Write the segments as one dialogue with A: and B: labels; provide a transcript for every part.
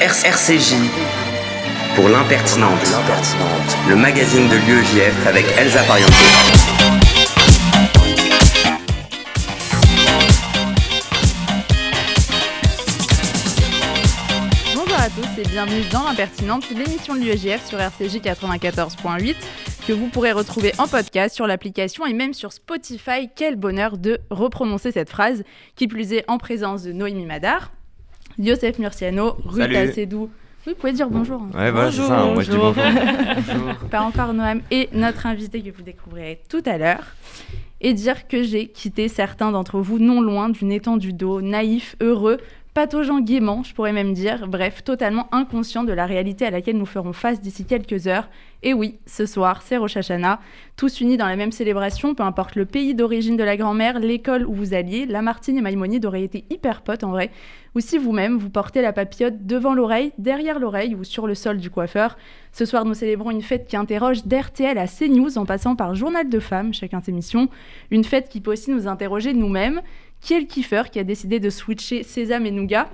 A: RCJ pour l'impertinente, le magazine de l'UEJF avec Elsa.
B: Bonjour à tous et bienvenue dans l'impertinente, l'émission de l'UEJF sur RCJ 94.8 que vous pourrez retrouver en podcast sur l'application et même sur Spotify. Quel bonheur de reprononcer cette phrase, qui plus est en présence de Noémie Madar, Yosef Murciano, Ruta Sedou. Oui, vous pouvez dire bonjour. hein.
C: Ouais, voilà, c'est ça. Moi, je dis bonjour.
B: Pas encore Noam et notre invité que vous découvrirez tout à l'heure. Et dire que j'ai quitté certains d'entre vous non loin d'une étendue d'eau, naïf, heureux, pataugeant gaiement, je pourrais même dire, bref, totalement inconscient de la réalité à laquelle nous ferons face d'ici quelques heures. Et oui, ce soir, c'est Rosh Hashanah, tous unis dans la même célébration, peu importe le pays d'origine de la grand-mère, l'école où vous alliez, Lamartine et Maïmonide auraient été hyper potes en vrai, ou si vous-même, vous portez la papillote devant l'oreille, derrière l'oreille ou sur le sol du coiffeur. Ce soir, nous célébrons une fête qui interroge d'RTL à CNews en passant par Journal de femmes, chacun ses missions. Une fête qui peut aussi nous interroger nous-mêmes. Qui est le kiffeur qui a décidé de switcher sésame et nougat.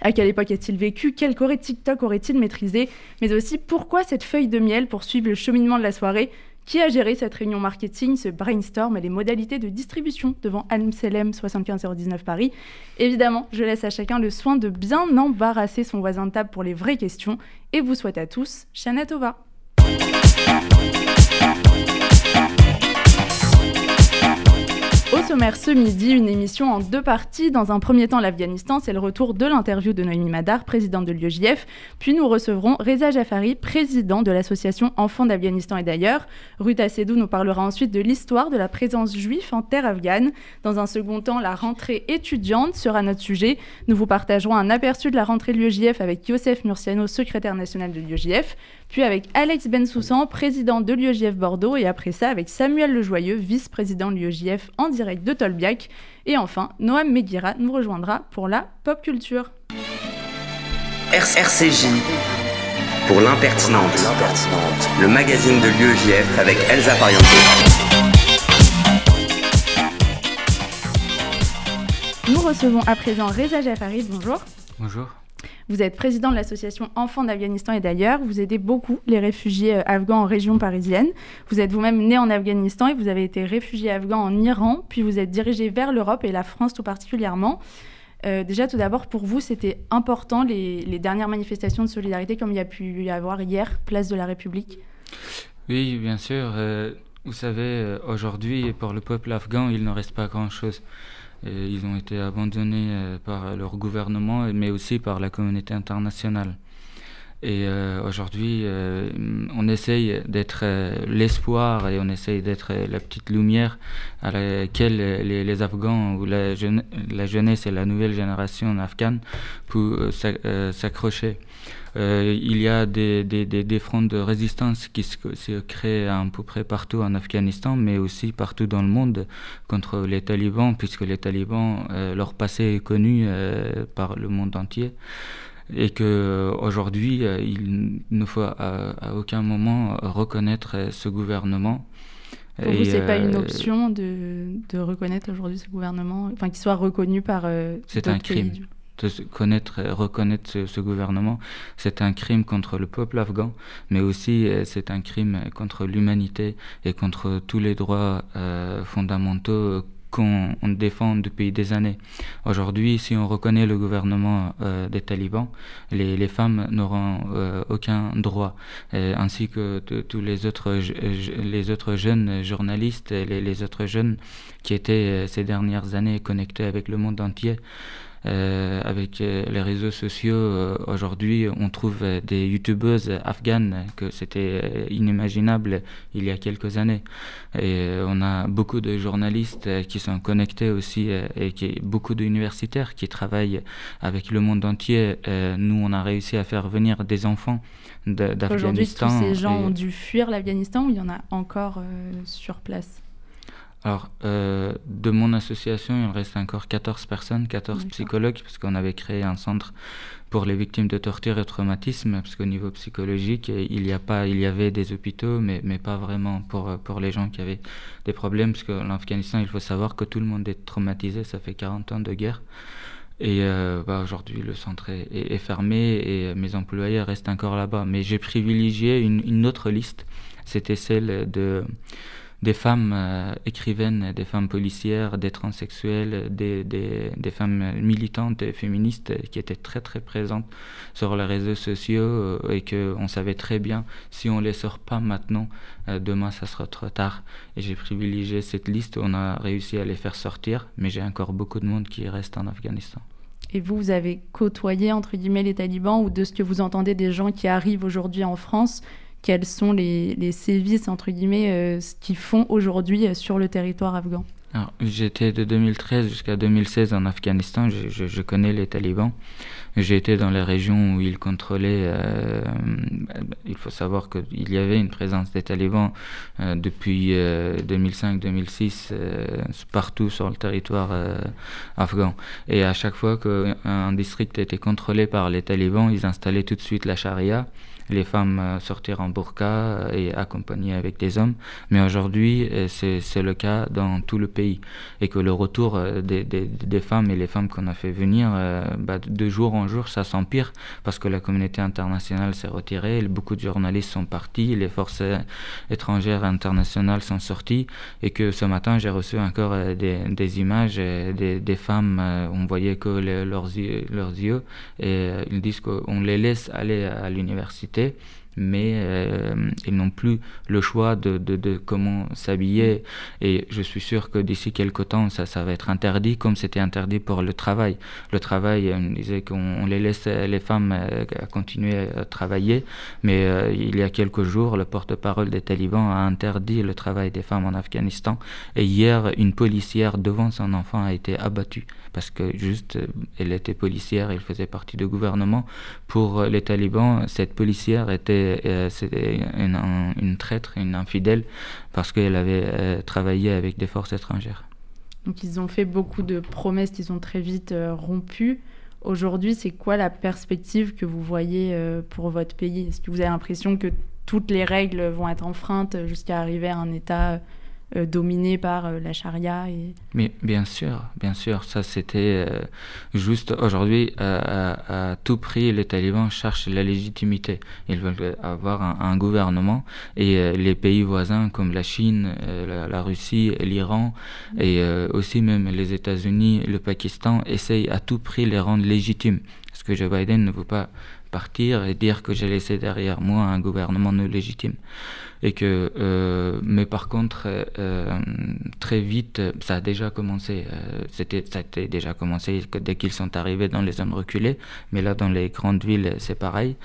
B: À quelle époque a-t-il vécu? Quel corée TikTok aurait-il maîtrisé? Mais aussi, pourquoi cette feuille de miel pour suivre le cheminement de la soirée? Qui a géré cette réunion marketing, ce brainstorm et les modalités de distribution devant Almselem 75019 Paris? Évidemment, je laisse à chacun le soin de bien embarrasser son voisin de table pour les vraies questions. Et vous souhaite à tous Shana Tova. Sommaire ce midi, une émission en deux parties. Dans un premier temps, l'Afghanistan, c'est le retour de l'interview de Noémie Madar, présidente de l'UEJF. Puis nous recevrons Reza Jafari, président de l'association Enfants d'Afghanistan et d'ailleurs. Ruta Sedou nous parlera ensuite de l'histoire de la présence juive en terre afghane. Dans un second temps, la rentrée étudiante sera notre sujet. Nous vous partagerons un aperçu de la rentrée de l'UEJF avec Youssef Murciano, secrétaire national de l'UEJF puis avec Alex Bensoussan, président de l'UEJF Bordeaux, et après ça avec Samuel Lejoyeux, vice-président de l'UEJF en direct de Tolbiac. Et enfin, Noam Meguira nous rejoindra pour la pop culture.
A: RCJ pour l'impertinente, le magazine de l'UEJF avec Elsa Pariente.
B: Nous recevons à présent Reza Jafari, bonjour.
C: Bonjour.
B: Vous êtes président de l'association Enfants d'Afghanistan et d'ailleurs. Vous aidez beaucoup les réfugiés euh, afghans en région parisienne. Vous êtes vous-même né en Afghanistan et vous avez été réfugié afghan en Iran, puis vous êtes dirigé vers l'Europe et la France tout particulièrement. Euh, déjà, tout d'abord, pour vous, c'était important les, dernières manifestations de solidarité comme il y a pu y avoir hier, place de la République?
C: Oui, bien sûr. Euh, vous savez, aujourd'hui, pour le peuple afghan, il ne reste pas grand-chose. Ils ont été abandonnés euh, par leur gouvernement, mais aussi par la communauté internationale. Et euh, aujourd'hui, euh, on essaye d'être l'espoir et on essaye d'être la petite lumière à laquelle les, les Afghans ou la, jeune, la, jeunesse et la nouvelle génération afghane peuvent s'accrocher. Il y a des, des, des, des, fronts de résistance qui se, se, créent à peu près partout en Afghanistan, mais aussi partout dans le monde contre les talibans, puisque les talibans, leur passé est connu par le monde entier et que aujourd'hui il ne faut à, à, aucun moment reconnaître ce gouvernement.
B: Pour et vous, c'est euh, pas une option de, de reconnaître aujourd'hui ce gouvernement, enfin qu'il soit reconnu par. Euh,
C: c'est un crime. Pays. De connaître, reconnaître ce, gouvernement, c'est un crime contre le peuple afghan, mais aussi c'est un crime contre l'humanité et contre tous les droits euh, fondamentaux qu'on défend depuis des années. Aujourd'hui, si on reconnaît le gouvernement euh, des talibans, les, femmes n'auront euh, aucun droit, et, ainsi que tous les autres, jeunes journalistes, les, les autres jeunes qui étaient ces dernières années connectés avec le monde entier. Euh, avec euh, les réseaux sociaux, euh, aujourd'hui, on trouve des youtubeuses afghanes que c'était inimaginable il y a quelques années. Et on a beaucoup de journalistes qui sont connectés aussi et qui, beaucoup d'universitaires qui travaillent avec le monde entier. nous, on a réussi à faire venir des enfants d'Afghanistan.
B: Aujourd'hui, tous ces gens et... ont dû fuir l'Afghanistan ou il y en a encore sur place?
C: Alors, euh, de mon association, il reste encore 14 personnes, 14 psychologues, parce qu'on avait créé un centre pour les victimes de torture et traumatisme, parce qu'au niveau psychologique, il y, a pas, il y avait des hôpitaux, mais, mais pas vraiment pour, pour les gens qui avaient des problèmes, parce que l'Afghanistan, il faut savoir que tout le monde est traumatisé, ça fait 40 ans de guerre. Et bah, aujourd'hui, le centre est, fermé et mes employés restent encore là-bas. Mais j'ai privilégié une, une, autre liste. C'était celle de des femmes euh, écrivaines, des femmes policières, des transsexuels, des, des, femmes militantes et féministes qui étaient très très présentes sur les réseaux sociaux euh, et qu'on savait très bien si on les sort pas maintenant, euh, demain ça sera trop tard. Et j'ai privilégié cette liste, on a réussi à les faire sortir, mais j'ai encore beaucoup de monde qui reste en Afghanistan.
B: Et vous, vous avez côtoyé, entre guillemets, les talibans ou de ce que vous entendez des gens qui arrivent aujourd'hui en France quels sont les, les sévices, entre guillemets, euh, qu'ils font aujourd'hui euh, sur le territoire afghan
C: J'étais de 2013 jusqu'à 2016 en Afghanistan, je, connais les talibans. Été dans les régions où ils contrôlaient. Euh, il faut savoir qu'il y avait une présence des talibans depuis 2005-2006 partout sur le territoire afghan. Et à chaque fois qu'un district était contrôlé par les talibans, ils installaient tout de suite la charia les femmes euh, sortir en burqa euh, et accompagnées avec des hommes. Mais aujourd'hui, euh, c'est le cas dans tout le pays. Et que le retour des, femmes et les femmes qu'on a fait venir, bah, de jour en jour, ça s'empire parce que la communauté internationale s'est retirée, beaucoup de journalistes sont partis, les forces étrangères internationales sont sorties. Et que ce matin, j'ai reçu encore des, images des, femmes, on voyait que leurs, leurs yeux, et ils disent qu'on les laisse aller à l'université mente mais euh, ils n'ont plus le choix de, de, comment s'habiller. Et je suis sûr que d'ici quelques temps, ça, ça va être interdit, comme c'était interdit pour le travail. Le travail, on disait qu'on les laisse les femmes euh, continuer à travailler, mais euh, il y a quelques jours, le porte-parole des talibans a interdit le travail des femmes en Afghanistan. Et hier, une policière devant son enfant a été abattue parce que juste, elle était policière, elle faisait partie du gouvernement. Pour les talibans, cette policière était euh, c'était une, traître, une infidèle, parce qu'elle avait euh, travaillé avec des forces étrangères.
B: Donc ils ont fait beaucoup de promesses qui sont très vite euh, rompues. Aujourd'hui, c'est quoi la perspective que vous voyez pour votre pays? Est-ce que vous avez l'impression que toutes les règles vont être enfreintes jusqu'à arriver à un État euh, dominé par euh, la charia. Et...
C: Mais bien sûr, bien sûr, ça c'était euh, juste aujourd'hui, à, tout prix, les talibans cherchent la légitimité. Ils veulent avoir un, gouvernement et les pays voisins comme la Chine, la, Russie, l'Iran et aussi même les États-Unis, le Pakistan essayent à tout prix les rendre légitimes. Parce que Joe Biden ne veut pas partir et dire que j'ai laissé derrière moi un gouvernement non légitime. Et que euh, mais par contre euh, très vite ça a déjà commencé euh, c'était ça a déjà commencé dès qu'ils sont arrivés dans les zones reculées. Mais là dans les grandes villes c'est pareil.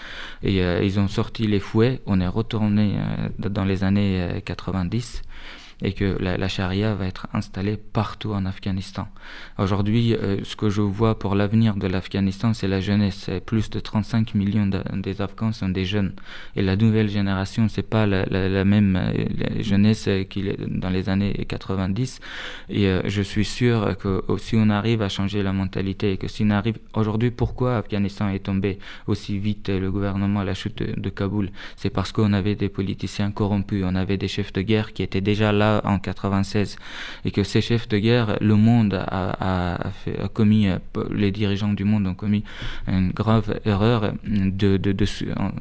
C: Et ils ont sorti les fouets. On est retourné dans les années 90 et que la, charia va être installée partout en Afghanistan. Aujourd'hui, euh, ce que je vois pour l'avenir de l'Afghanistan, c'est la jeunesse. Plus de 35 millions des Afghans sont des jeunes. Et la nouvelle génération, c'est pas la, même euh, jeunesse qu'il dans les années 90. Et euh, je suis sûr que si on arrive à changer la mentalité et que si on arrive aujourd'hui, pourquoi Afghanistan est tombé aussi vite le gouvernement à la chute de, de Kaboul? C'est parce qu'on avait des politiciens corrompus, on avait des chefs de guerre qui étaient déjà là en 96 et que ces chefs de guerre, le monde a, commis, les dirigeants du monde ont commis une grave erreur de,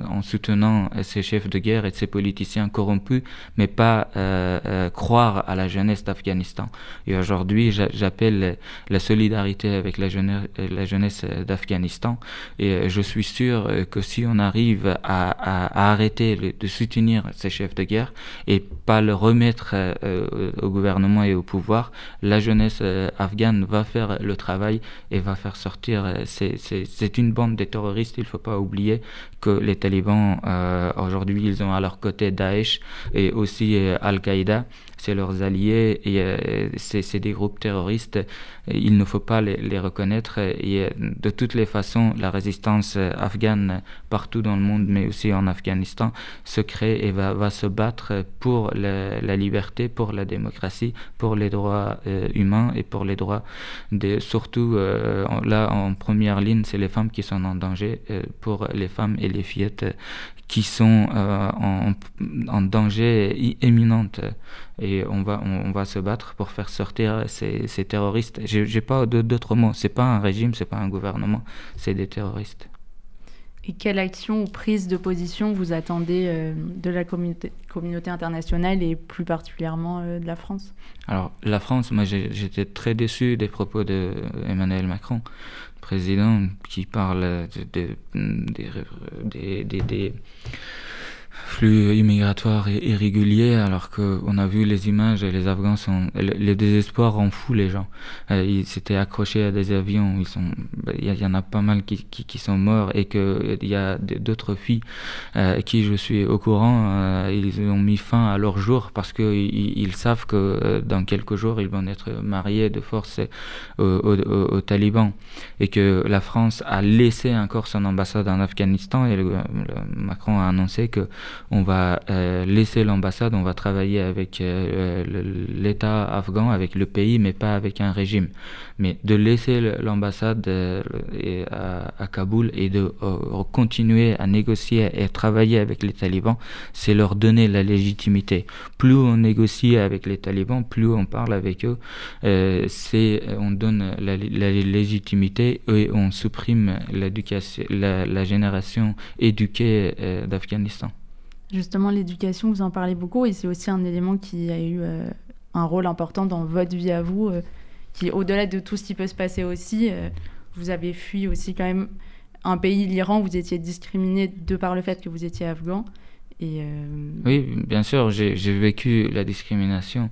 C: en, soutenant ces chefs de guerre et ces politiciens corrompus, mais pas euh, euh, croire à la jeunesse d'Afghanistan. Et aujourd'hui, j'appelle la solidarité avec la jeunesse, d'Afghanistan et je suis sûr que si on arrive à, à arrêter de soutenir ces chefs de guerre et pas le remettre euh, au gouvernement et au pouvoir, la jeunesse euh, afghane va faire le travail et va faire sortir. Euh, c'est une bande de terroristes. Il ne faut pas oublier que les talibans, aujourd'hui, ils ont à leur côté Daesh et aussi Al-Qaïda c'est leurs alliés et c'est des groupes terroristes. Il ne faut pas les, reconnaître. Et de toutes les façons, la résistance afghane partout dans le monde, mais aussi en Afghanistan, se crée et va, va se battre pour la, liberté, pour la démocratie, pour les droits euh, humains et pour les droits des surtout euh, là en première ligne, c'est les femmes qui sont en danger euh, pour les femmes et les fillettes qui sont en, en, danger imminent et on va, on, va se battre pour faire sortir ces, ces terroristes. J'ai pas d'autres mots. C'est pas un régime, c'est pas un gouvernement, c'est des terroristes.
B: Et quelle action ou prise de position vous attendez euh, de la communauté, communauté, internationale et plus particulièrement euh, de la France?
C: Alors, la France, moi j'étais très déçu des propos d'Emmanuel Macron, président, qui parle des, des flux immigratoires irréguliers alors qu'on a vu les images et les Afghans sont le, désespoir rend fou les gens. Euh, ils s'étaient accrochés à des avions ils sont il y, en a pas mal qui, qui, sont morts et que il y a d'autres filles euh, qui je suis au courant euh, ils ont mis fin à leur jour parce que ils, savent que dans quelques jours ils vont être mariés de force aux, talibans et que la France a laissé encore son ambassade en Afghanistan et Macron a annoncé que on va euh, laisser l'ambassade, on va travailler avec euh, l'État afghan, avec le pays, mais pas avec un régime. Mais de laisser l'ambassade euh, à, Kaboul et de continuer à négocier et travailler avec les talibans, c'est leur donner la légitimité. Plus on négocie avec les talibans, plus on parle avec eux, c'est on donne la, légitimité et on supprime la, génération éduquée d'Afghanistan.
B: Justement, l'éducation, vous en parlez beaucoup et c'est aussi un élément qui a eu euh, un rôle important dans votre vie à vous, euh, qui, au-delà de tout ce qui peut se passer aussi, euh, vous avez fui aussi quand même un pays, l'Iran, vous étiez discriminé de par le fait que vous étiez afghan.
C: Euh, oui, bien sûr, j'ai vécu la discrimination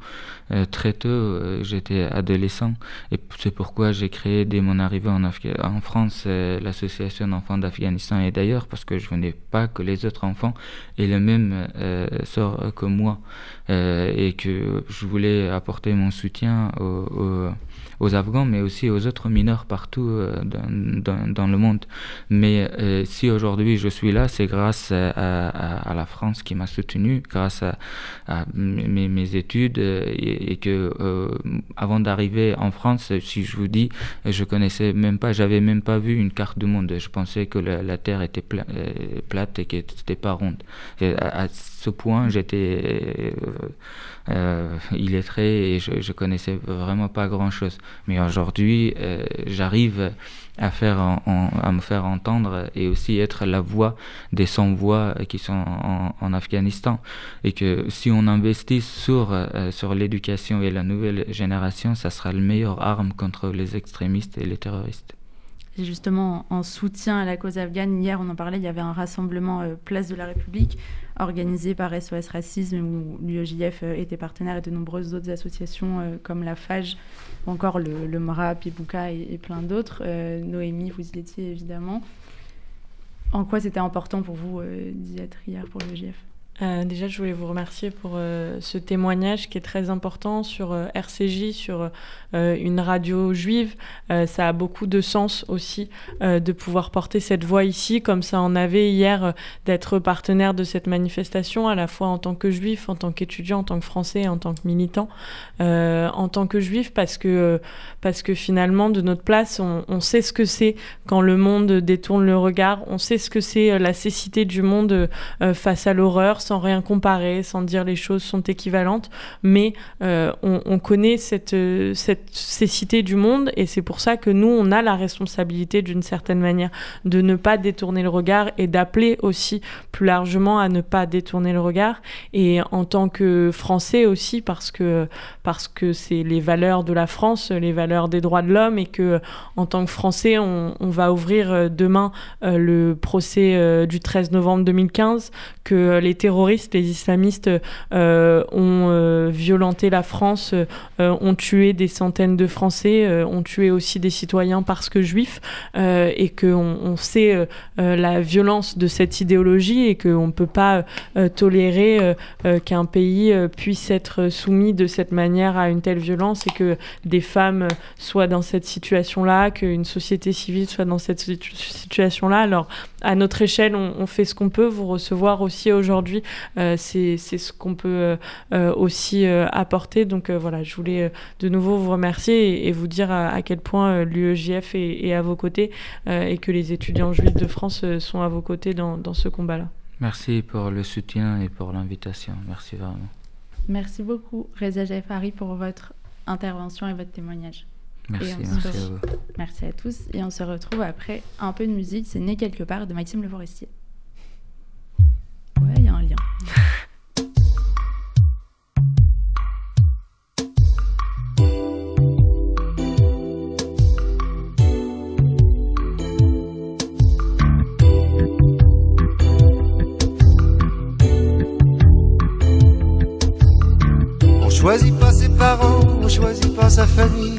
C: euh, très tôt. Euh, j'étais adolescent et c'est pourquoi j'ai créé dès mon arrivée en, en France l'association d'enfants d'Afghanistan et d'ailleurs parce que je venais pas que les autres enfants aient le même sort que moi et que je voulais apporter mon soutien aux Afghans, mais aussi aux autres mineurs partout euh, dans, le monde. Mais euh, si aujourd'hui je suis là, c'est grâce à, la France qui m'a soutenu, grâce à, mes, études, euh, et, que avant d'arriver en France, si je vous dis, je connaissais même pas, j'avais même pas vu une carte du monde. Je pensais que la, Terre était plate et qu'elle n'était pas ronde. à, ce point, j'étais euh, illettré et je, je connaissais vraiment pas grand chose. Mais aujourd'hui, euh, j'arrive à faire à me faire entendre et aussi être la voix des sans-voix qui sont en, Afghanistan et que si on investit sur euh, sur l'éducation et la nouvelle génération ça sera le meilleur arme contre les extrémistes et les terroristes
B: justement en soutien à la cause afghane. Hier, on en parlait, il y avait un rassemblement euh, Place de la République organisé par SOS Racisme où l'UEJF euh, était partenaire et de nombreuses autres associations euh, comme la FAGE ou encore le, le MRA, Pibuka et, plein d'autres. Noémie, vous y étiez évidemment. En quoi c'était important pour vous d'y être hier pour l'UEJF
D: euh, déjà, je voulais vous remercier pour euh, ce témoignage qui est très important sur euh, RCJ, sur une radio juive. ça a beaucoup de sens aussi de pouvoir porter cette voix ici, comme ça en avait hier, d'être partenaire de cette manifestation, à la fois en tant que juif, en tant qu'étudiant, en tant que français, en tant que militant, en tant que juif, parce que, parce que finalement, de notre place, on, on sait ce que c'est quand le monde détourne le regard, on sait ce que c'est la cécité du monde face à l'horreur sans rien comparer, sans dire les choses sont équivalentes, mais euh, on, connaît cette, cette cécité du monde et c'est pour ça que nous, on a la responsabilité d'une certaine manière de ne pas détourner le regard et d'appeler aussi plus largement à ne pas détourner le regard. Et en tant que Français aussi, parce que c'est les valeurs de la France, les valeurs des droits de l'homme et que en tant que Français, on, va ouvrir euh, demain euh, le procès du 13 novembre 2015, que les terroristes les islamistes euh, ont euh, violenté la France, euh, ont tué des centaines de Français, ont tué aussi des citoyens parce que juifs, et qu'on on sait la violence de cette idéologie et qu'on ne peut pas tolérer qu'un pays puisse être soumis de cette manière à une telle violence et que des femmes soient dans cette situation-là, qu'une société civile soit dans cette situation-là. Alors, à notre échelle, on fait ce qu'on peut. Vous recevoir aussi aujourd'hui euh, c'est ce qu'on peut euh, euh, aussi apporter. Donc voilà, je voulais de nouveau vous remercier et, vous dire à, quel point l'UEJF est, à vos côtés et que les étudiants juifs de France sont à vos côtés dans, dans ce combat-là.
C: Merci pour le soutien et pour l'invitation. Merci vraiment.
B: Merci beaucoup, Reza Jaffari, pour votre intervention et votre témoignage.
C: Merci, à vous.
B: Merci à tous. Et on se retrouve après un peu de musique. C'est Né quelque part de Maxime Le Forestier. Ouais, il un lien.
E: On choisit pas ses parents, on choisit pas sa famille.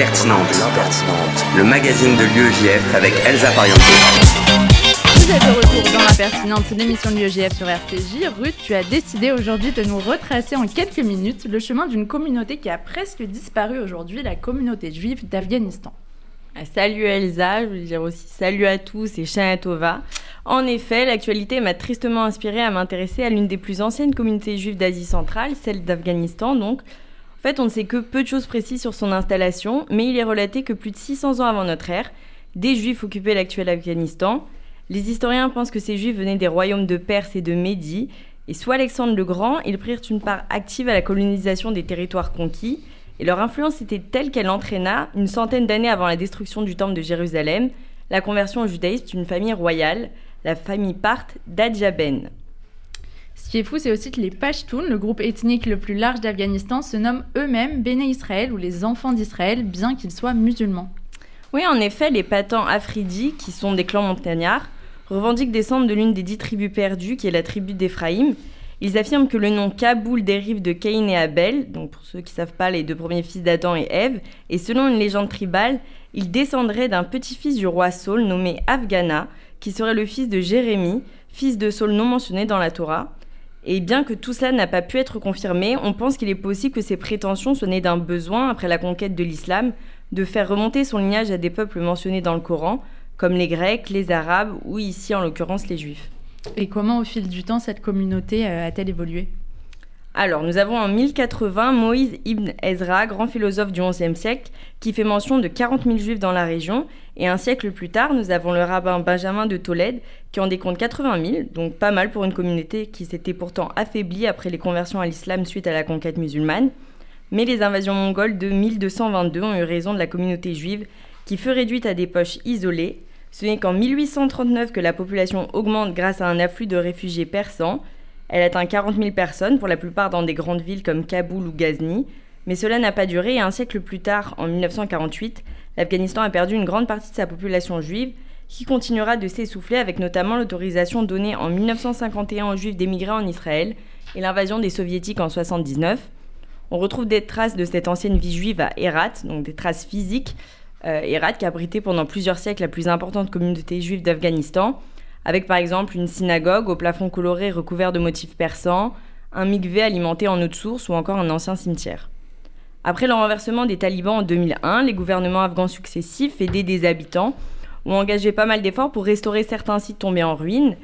A: L'impertinente. Le magazine de l'UEJF avec Elsa Parianto.
B: Vous êtes de retour dans l'impertinente, l'émission de l'UEJF sur RCJ. Ruth, tu as décidé aujourd'hui de nous retracer en quelques minutes le chemin d'une communauté qui a presque disparu aujourd'hui, la communauté juive d'Afghanistan.
F: Ah, Salut Elsa, je veux dire aussi salut à tous et Shana Tova. En effet, l'actualité m'a tristement inspiré à m'intéresser à l'une des plus anciennes communautés juives d'Asie centrale, celle d'Afghanistan donc. En fait, on ne sait que peu de choses précises sur son installation, mais il est relaté que plus de 600 ans avant notre ère, des juifs occupaient l'actuel Afghanistan. Les historiens pensent que ces juifs venaient des royaumes de Perse et de Médie, et sous Alexandre le Grand, ils prirent une part active à la colonisation des territoires conquis, et leur influence était telle qu'elle entraîna, une centaine d'années avant la destruction du temple de Jérusalem, la conversion au judaïsme d'une famille royale, la famille Parthe d'Adjaben.
B: Ce qui est fou, c'est aussi que les Pashtuns, le groupe ethnique le plus large d'Afghanistan, se nomment eux-mêmes Béné Israël ou les enfants d'Israël, bien qu'ils soient musulmans.
F: Oui, en effet, les Patans Afridi, qui sont des clans montagnards, revendiquent descendre de l'une des dix tribus perdues, qui est la tribu d'Éphraïm. Ils affirment que le nom Kaboul dérive de Caïn et Abel, donc pour ceux qui ne savent pas, les deux premiers fils d'Adam et Ève, et selon une légende tribale, il descendrait d'un petit-fils du roi Saul nommé Afghana, qui serait le fils de Jérémie, fils de Saul non mentionné dans la Torah. Et bien que tout cela n'a pas pu être confirmé, on pense qu'il est possible que ces prétentions soient nées d'un besoin, après la conquête de l'islam, de faire remonter son lignage à des peuples mentionnés dans le Coran, comme les Grecs, les Arabes ou ici en l'occurrence les Juifs.
B: Et comment au fil du temps cette communauté euh, a-t-elle évolué?
F: Alors, nous avons en 1080 Moïse ibn Ezra, grand philosophe du XIe siècle, qui fait mention de 40 000 juifs dans la région. Et un siècle plus tard, nous avons le rabbin Benjamin de Tolède, qui en décompte 80 000, donc pas mal pour une communauté qui s'était pourtant affaiblie après les conversions à l'islam suite à la conquête musulmane. Mais les invasions mongoles de 1222 ont eu raison de la communauté juive, qui fut réduite à des poches isolées. Ce n'est qu'en 1839 que la population augmente grâce à un afflux de réfugiés persans. Elle atteint 40 000 personnes, pour la plupart dans des grandes villes comme Kaboul ou Ghazni. Mais cela n'a pas duré et un siècle plus tard, en 1948, l'Afghanistan a perdu une grande partie de sa population juive, qui continuera de s'essouffler avec notamment l'autorisation donnée en 1951 aux juifs d'émigrer en Israël et l'invasion des soviétiques en 1979. On retrouve des traces de cette ancienne vie juive à Herat, donc des traces physiques. Euh, qui a abrité pendant plusieurs siècles la plus importante communauté juive d'Afghanistan, avec par exemple une synagogue au plafond coloré recouvert de motifs persans, un mikvé alimenté en eau de source ou encore un ancien cimetière. Après le renversement des talibans en 2001, les gouvernements afghans successifs, aidés des habitants, ont engagé pas mal d'efforts pour restaurer certains sites tombés en ruine,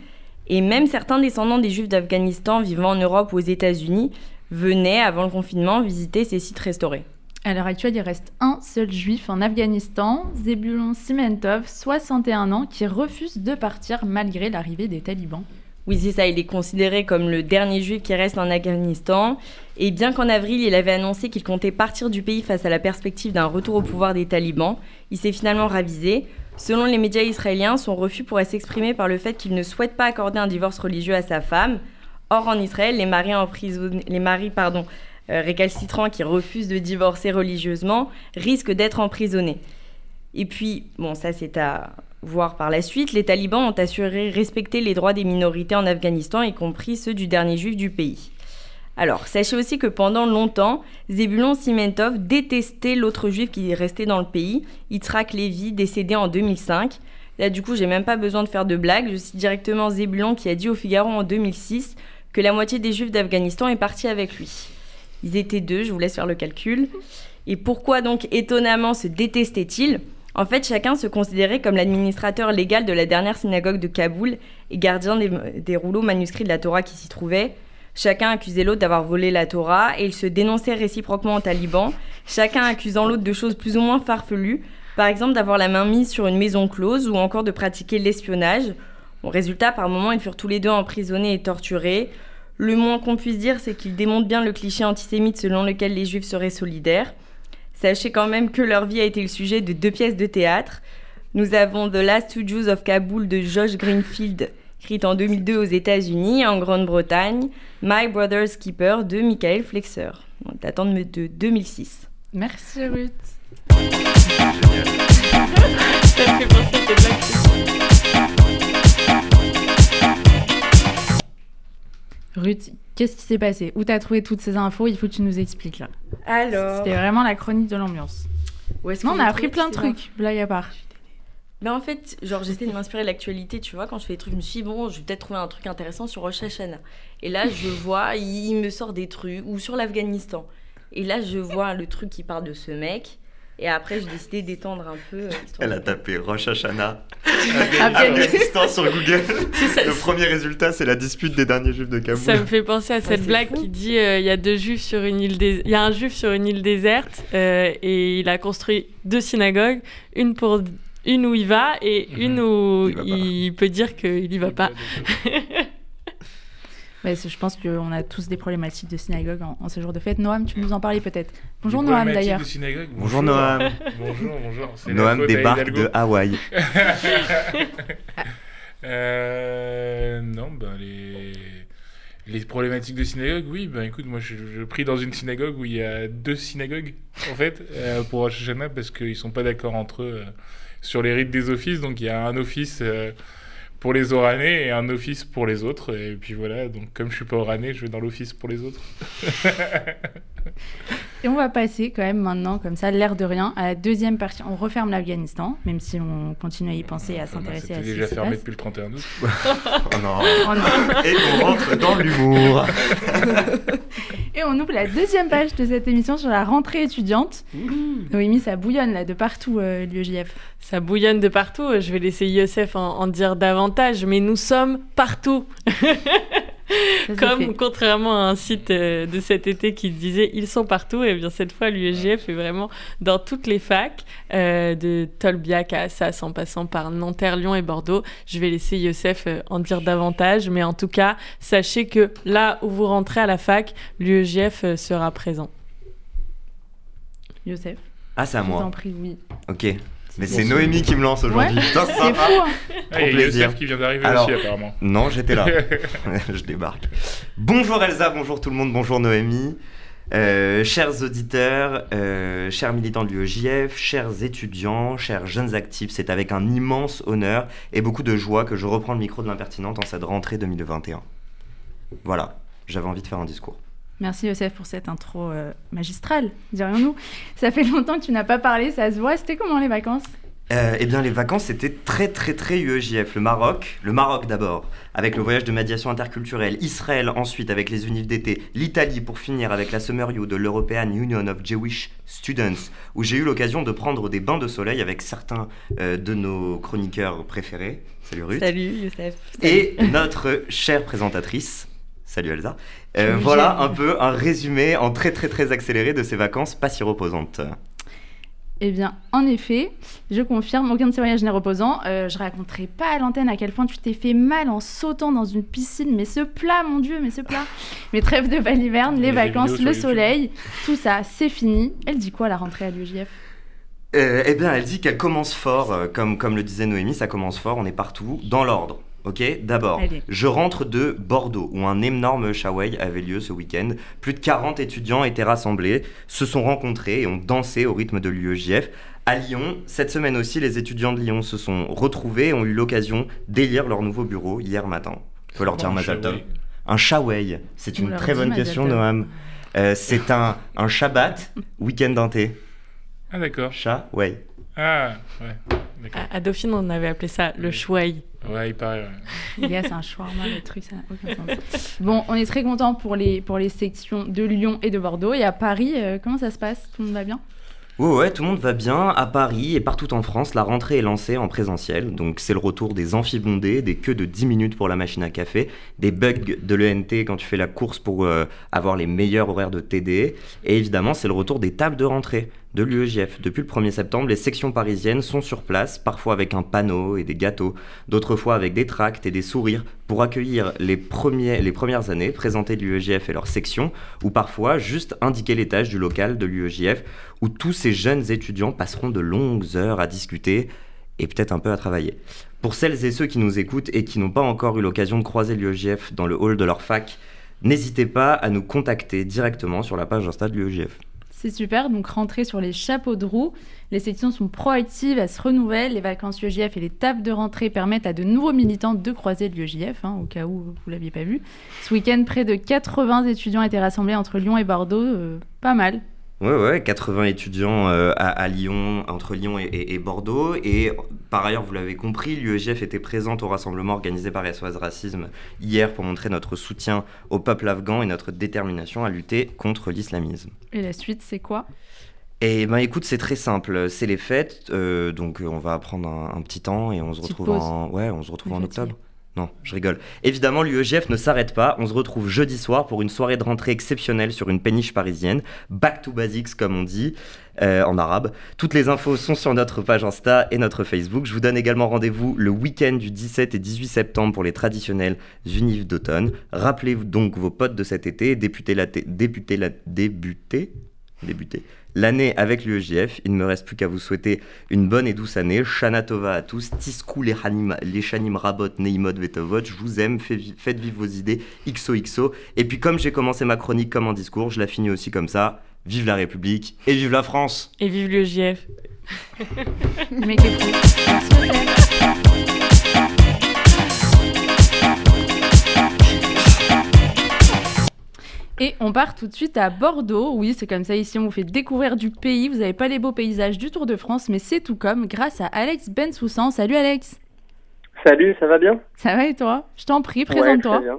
F: et même certains descendants des juifs d'Afghanistan vivant en Europe ou aux États-Unis venaient, avant le confinement, visiter ces sites restaurés.
B: À l'heure actuelle, il reste un seul juif en Afghanistan, Zebulon Simentov, 61 ans, qui refuse de partir malgré l'arrivée des talibans.
F: Oui, c'est ça, il est considéré comme le dernier juif qui reste en Afghanistan. Et bien qu'en avril, il avait annoncé qu'il comptait partir du pays face à la perspective d'un retour au pouvoir des talibans, il s'est finalement ravisé. Selon les médias israéliens, son refus pourrait s'exprimer par le fait qu'il ne souhaite pas accorder un divorce religieux à sa femme. Or, en Israël, les maris, les maris pardon, récalcitrants qui refusent de divorcer religieusement risquent d'être emprisonnés. Et puis, bon, ça c'est à voir par la suite, les talibans ont assuré respecter les droits des minorités en Afghanistan, y compris ceux du dernier juif du pays. Alors, sachez aussi que pendant longtemps, Zebulon Simentov détestait l'autre juif qui est resté dans le pays, Yitzhak Levy, décédé en 2005. Là, du coup, j'ai même pas besoin de faire de blagues. Je cite directement Zebulon qui a dit au Figaro en 2006 que la moitié des juifs d'Afghanistan est partie avec lui. Ils étaient deux, je vous laisse faire le calcul. Et pourquoi donc étonnamment se détestaient-ils? En fait, chacun se considérait comme l'administrateur légal de la dernière synagogue de Kaboul et gardien des, rouleaux manuscrits de la Torah qui s'y trouvaient. Chacun accusait l'autre d'avoir volé la Torah et ils se dénonçaient réciproquement aux talibans, chacun accusant l'autre de choses plus ou moins farfelues, par exemple d'avoir la main mise sur une maison close ou encore de pratiquer l'espionnage. Bon, résultat, par moments, ils furent tous les deux emprisonnés et torturés. Le moins qu'on puisse dire, c'est qu'ils démontrent bien le cliché antisémite selon lequel les juifs seraient solidaires. Sachez quand même que leur vie a été le sujet de deux pièces de théâtre. Nous avons The Last Two Jews of Kabul de Josh Greenfield, écrite en 2002 aux États-Unis, en Grande-Bretagne, My Brother's Keeper de Michael Flexer, datant de 2006.
B: Merci Ruth. Ruth, qu'est-ce qui s'est passé? Où t'as trouvé toutes ces infos? Il faut que tu nous expliques là.
F: Alors.
B: C'était vraiment la chronique de l'ambiance. Non, on a appris plein de trucs, blague à part.
F: Mais en fait, genre, j'essaie de m'inspirer de l'actualité, tu vois. Quand je fais des trucs, je me suis dit, bon, je vais peut-être trouver un truc intéressant sur Rosh Hashanah. Et là, je vois, il me sort des trucs, ou sur l'Afghanistan. Et là, je vois le truc qui parle de ce mec. Et après, j'ai décidé d'étendre un peu. Euh,
G: Elle a tapé Rosh Hashanah, Afghanistan sur Google. Le premier résultat, c'est la dispute des derniers juifs de Kaboul.
D: Ça me fait penser à cette blague qui dit euh, il y a deux juifs sur une île il y a un juif sur une île déserte euh, et il a construit deux synagogues, une pour une où il va et mhm. une où il, peut dire qu'il y va pas.
B: je pense qu'on a tous des problématiques de synagogue en, ces jours de fête. Noam, tu nous en parlais peut-être. Bonjour Noam d'ailleurs.
G: Bonjour, Noam.
H: bonjour, bonjour.
G: Noam débarque de Hawaï.
H: euh, non, ben les, Les problématiques de synagogue, oui, ben écoute, moi je, je prie dans une synagogue où il y a deux synagogues, en fait, euh, pour Rosh Hashanah, parce qu'ils sont pas d'accord entre eux euh, sur les rites des offices. Donc il y a un office euh, pour les Oranais et un office pour les autres. Et puis voilà, donc comme je suis pas Oranais, je vais dans l'office pour les autres.
B: Et on va passer quand même maintenant, comme ça, l'air de rien, à la deuxième partie. On referme l'Afghanistan, même si on continue à y penser et à
H: Enfin, bah,
B: s'intéresser à ce qui
H: déjà fermé
B: passe.
H: depuis le 31 août.
G: Oh non.
B: Oh non.
G: Et on rentre dans l'humour.
B: Et on ouvre la deuxième page de cette émission sur la rentrée étudiante. Noémie, ça bouillonne là de partout, euh, l'UEJF.
D: Ça bouillonne de partout. Je vais laisser Youssef en, en dire davantage, mais nous sommes partout. Comme
B: fait.
D: contrairement à un site euh, de cet été qui disait ils sont partout, et bien cette fois l'UEJF est vraiment dans toutes les facs, euh, de Tolbiac à Assas en passant par Nanterre, Lyon et Bordeaux. Je vais laisser Youssef euh, en dire davantage, mais en tout cas, sachez que là où vous rentrez à la fac, l'UEJF euh, sera présent.
B: Youssef,
G: Ah, c'est à
B: je t'en
G: moi.
B: prie, oui.
G: Ok. Mais c'est. Noémie qui me lance aujourd'hui.
B: Ouais,
G: Putain, c'est
B: fou,
H: il y a
G: plaisir.
H: Youssef qui vient d'arriver
G: Alors-
H: aussi, apparemment.
G: Non, j'étais là. je débarque. Bonjour Elsa, bonjour tout le monde, bonjour Noémie. Euh, chers auditeurs, euh, chers militants de l'UEJF, chers étudiants, chers jeunes actifs, c'est avec un immense honneur et beaucoup de joie que je reprends le micro de l'impertinente en cette rentrée 2021. Voilà, j'avais envie de faire un discours.
B: Merci Youssef pour cette intro euh, magistrale, dirions-nous. Ça fait longtemps que tu n'as pas parlé, ça se voit. C'était comment les vacances?
G: Euh, eh bien, les vacances, c'était très, très, très UEJF. Le Maroc, le Maroc d'abord, avec le voyage de médiation interculturelle. Israël, ensuite, avec les unifs d'été. L'Italie, pour finir, avec la Summer U de l'European Union of Jewish Students, où j'ai eu l'occasion de prendre des bains de soleil avec certains euh, de nos chroniqueurs préférés. Salut Ruth.
F: Salut Youssef.
G: Et notre chère présentatrice. Salut Elsa. Euh, voilà un peu un résumé en très très très accéléré de ces vacances pas si reposantes.
B: Eh bien, en effet, je confirme, aucun de ces voyages n'est reposant. Euh, je raconterai pas à l'antenne à quel point tu t'es fait mal en sautant dans une piscine. Mais ce plat, mon Dieu, mais ce plat. Mes trêves de baliverne, les vacances, le soleil, tout ça, c'est fini. Elle dit quoi la rentrée à l'UJF
G: Euh, eh bien, elle dit qu'elle commence fort, comme, comme le disait Noémie, ça commence fort, on est partout, dans l'ordre. Ok, d'abord, je rentre de Bordeaux, où un énorme shawai avait lieu ce week-end. Plus de 40 étudiants étaient rassemblés, se sont rencontrés et ont dansé au rythme de l'UEJF. À Lyon, cette semaine aussi, les étudiants de Lyon se sont retrouvés et ont eu l'occasion d'élire leur nouveau bureau hier matin. Faut leur dire
H: Bon,
G: Mazal. Un shawai, c'est une très bonne question. Noam. Euh, c'est un, un Shabbat, week-end d'un thé.
H: Ah, d'accord.
G: Shawai.
H: Ah, ouais. D'accord.
D: À, à Dauphine, on avait appelé ça le chouaï.
H: Ouais, il paraît. ouais.
B: Les gars, c'est un shawarma, le truc, ça n'a aucun sens. Bon, on est très content pour les, pour les sections de Lyon et de Bordeaux. Et à Paris, euh, comment ça se passe? Tout le monde va bien?
G: Ouais, ouais, tout le monde va bien. À Paris et partout en France, la rentrée est lancée en présentiel. Donc, c'est le retour des amphibondés, des queues de 10 minutes pour la machine à café, des bugs de l'ENT quand tu fais la course pour euh, avoir les meilleurs horaires de TD. Et évidemment, c'est le retour des tables de rentrée de l'UEJF. Depuis le 1er septembre, les sections parisiennes sont sur place, parfois avec un panneau et des gâteaux, d'autres fois avec des tracts et des sourires pour accueillir les, les premières années, présenter l'UEJF et leur section, ou parfois juste indiquer l'étage du local de l'UEJF où tous ces jeunes étudiants passeront de longues heures à discuter et peut-être un peu à travailler. Pour celles et ceux qui nous écoutent et qui n'ont pas encore eu l'occasion de croiser l'UEJF dans le hall de leur fac, n'hésitez pas à nous contacter directement sur la page Insta de l'UEJF.
B: C'est super, donc rentrer sur les chapeaux de roue. Les sections sont proactives, elles se renouvellent. Les vacances UEJF et les tables de rentrée permettent à de nouveaux militants de croiser l'UEJF, hein, au cas où vous l'aviez pas vu. Ce week-end, près de 80 étudiants étaient rassemblés entre Lyon et Bordeaux. euh, pas mal.
G: Ouais, ouais, 80 étudiants euh, à, à Lyon, entre Lyon et, et- et Bordeaux. Et par ailleurs, vous l'avez compris, l'UEJF était présente au rassemblement organisé par SOS Racisme hier pour montrer notre soutien au peuple afghan et notre détermination à lutter contre l'islamisme.
B: Et la suite, c'est quoi?
G: Et ben écoute, c'est très simple, c'est les fêtes, euh, donc on va prendre un, un petit temps et on se
B: Petite
G: retrouve
B: pause.
G: en ouais, on se retrouve en octobre. Non, je rigole. Évidemment, l'UEJF ne s'arrête pas. On se retrouve jeudi soir pour une soirée de rentrée exceptionnelle sur une péniche parisienne. Back to basics, comme on dit, euh, en arabe. Toutes les infos sont sur notre page Insta et notre Facebook. Je vous donne également rendez-vous le week-end du 17 et 18 septembre pour les traditionnels unifs d'automne. Rappelez-vous donc vos potes de cet été. Débutez la, débutez la, débutez débuter l'année avec l'UEJF. Il ne me reste plus qu'à vous souhaiter une bonne et douce année. Shana Tova à tous. Tiskou les Shanim Rabot Neimod Vetovot. Je vous aime. Faites vivre vos idées. XOXO. Et puis, comme j'ai commencé ma chronique comme un discours, je la finis aussi comme ça. Vive la République et vive la France.
D: Et vive l'UEJF.
B: Et on part tout de suite à Bordeaux. Oui, c'est comme ça ici, on vous fait découvrir du pays. Vous n'avez pas les beaux paysages du Tour de France, mais c'est tout comme grâce à Alex Bensoussan. Salut Alex.
I: Salut, ça va bien?
B: Ça va et toi? Je t'en prie, présente-toi.
I: Ouais,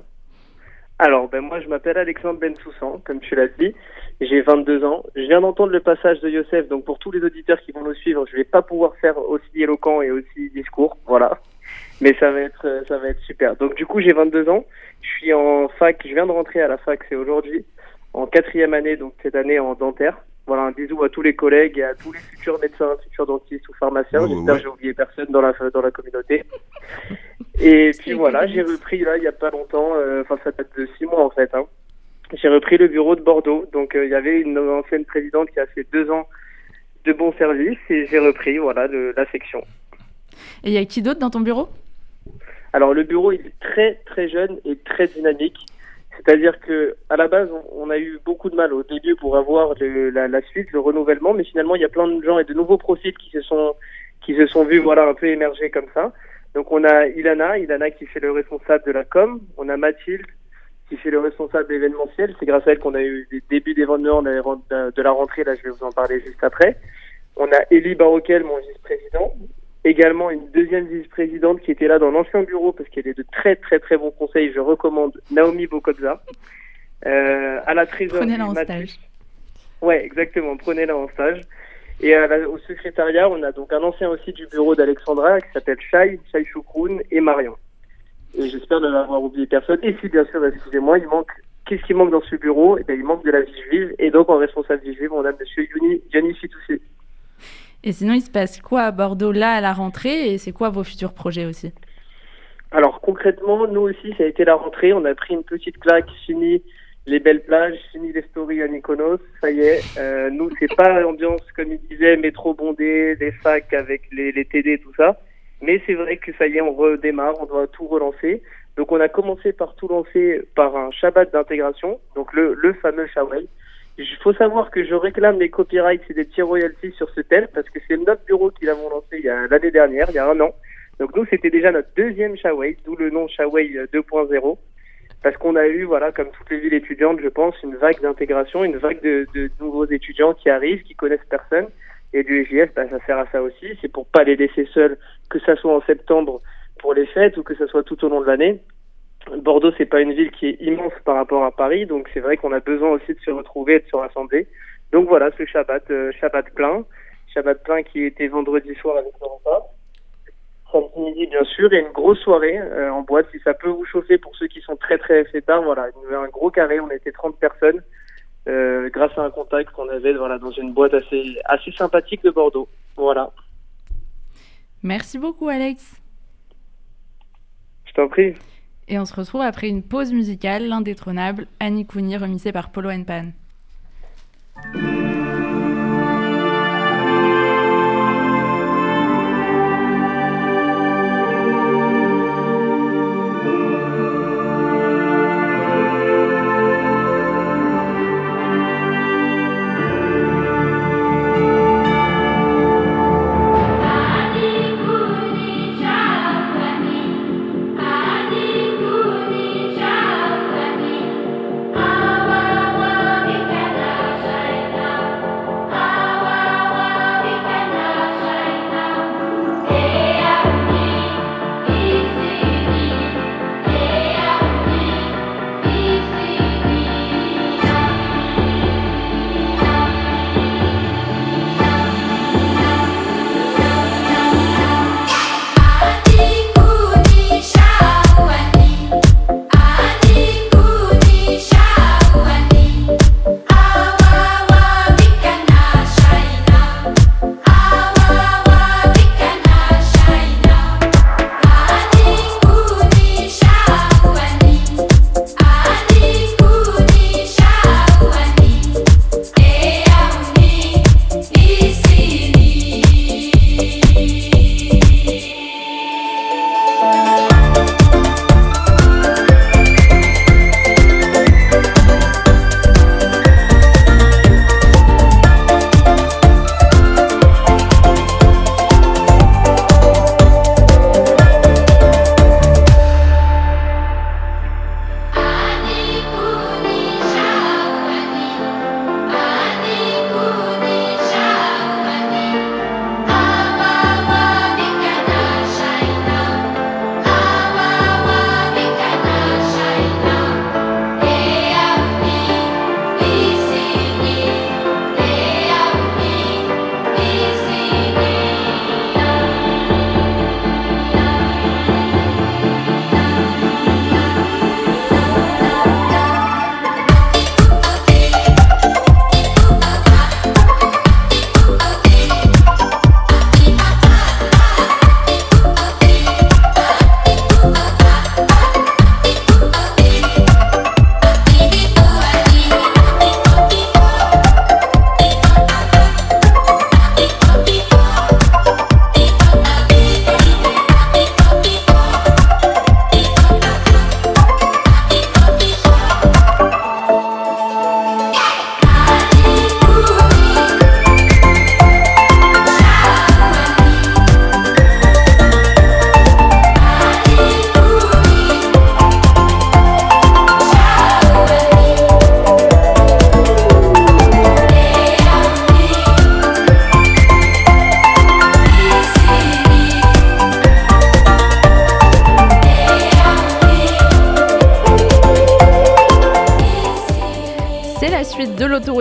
I: Alors, ben moi, je m'appelle Alexandre Bensoussan, comme tu l'as dit. J'ai 22 ans. Je viens d'entendre le passage de Youssef, donc pour tous les auditeurs qui vont nous suivre, je ne vais pas pouvoir faire aussi éloquent et aussi discours. Voilà mais ça va être euh, ça va être super. Donc du coup j'ai 22 ans, je suis en fac, je viens de rentrer à la fac, c'est aujourd'hui, en quatrième année, donc cette année en dentaire. Voilà un bisou à tous les collègues et à tous les futurs médecins, futurs dentistes ou pharmaciens. J'espère que j'ai oublié personne dans la dans la communauté. Et puis voilà, j'ai repris là il y a pas longtemps, euh, enfin ça date de six mois en fait. Hein. J'ai repris le bureau de Bordeaux, donc euh, il y avait une ancienne présidente qui a fait deux ans de bons services et j'ai repris voilà de la section.
B: Et il y a qui d'autre dans ton bureau?
I: Alors le bureau il est très très jeune et très dynamique. C'est-à-dire que à la base, on, a eu beaucoup de mal au début pour avoir la, suite, le renouvellement, mais finalement, il y a plein de gens et de nouveaux profils qui se sont qui se sont vus voilà un peu émerger comme ça. Donc on a Ilana, Ilana qui fait le responsable de la com, on a Mathilde qui fait le responsable événementiel. C'est grâce à elle qu'on a eu des débuts d'événements de la rentrée. Là, je vais vous en parler juste après. On a Elie Baroquel, mon vice-président, également une deuxième vice-présidente qui était là dans l'ancien bureau parce qu'elle est de très très très bons conseils. Je recommande Naomi Bokodza. Euh, à la trésorerie.
B: Prenez-la en stage.
I: Ouais, exactement. Prenez-la en stage. Et au secrétariat, on a donc un ancien aussi du bureau d'Alexandra qui s'appelle Shai, Shai Choukroun et Marion. Et j'espère ne l'avoir oublié personne. Et si bien sûr, excusez-moi, il manque. Qu'est-ce qui manque dans ce bureau? Eh bien, il manque de la vie juive. Et donc, en responsable vie juive, on a Monsieur Yoni, Yoni Fitoussi.
B: Et sinon, il se passe quoi à Bordeaux là à la rentrée et c'est quoi vos futurs projets aussi?
I: Alors concrètement, nous aussi, ça a été la rentrée. On a pris une petite claque, fini les belles plages, fini les stories à Mykonos. Ça y est, euh, nous, c'est pas l'ambiance comme il disait, métro bondé, des facs avec les, les TD, tout ça. Mais c'est vrai que ça y est, on redémarre, on doit tout relancer. Donc on a commencé par tout lancer par un Shabbat d'intégration, donc le, le fameux Shawel. Il faut savoir que je réclame les copyrights et des petits royalties sur ce thème parce que c'est notre bureau qui l'avons lancé l'année dernière, il y a un an. Donc nous, c'était déjà notre deuxième Shaway, d'où le nom Shaway 2.0. Parce qu'on a eu, voilà, comme toutes les villes étudiantes, je pense, une vague d'intégration, une vague de, de, nouveaux étudiants qui arrivent, qui connaissent personne. Et du EJF, bah, ça sert à ça aussi. C'est pour pas les laisser seuls, que ça soit en septembre pour les fêtes ou que ça soit tout au long de l'année. Bordeaux, c'est pas une ville qui est immense par rapport à Paris, donc c'est vrai qu'on a besoin aussi de se retrouver et de se rassembler. Donc voilà, ce Shabbat, euh, Shabbat plein, Shabbat plein qui était vendredi soir avec le repas. Samedi midi, bien sûr, et une grosse soirée euh, en boîte, si ça peut vous chauffer pour ceux qui sont très très fêtards. Voilà, il y avait un gros carré, on était 30 personnes, euh, grâce à un contact qu'on avait voilà, dans une boîte assez, assez sympathique de Bordeaux. Voilà.
B: Merci beaucoup, Alex.
I: Je t'en prie.
B: Et on se retrouve après une pause musicale, l'indétrônable Annie Cooney remixée par Polo Pan.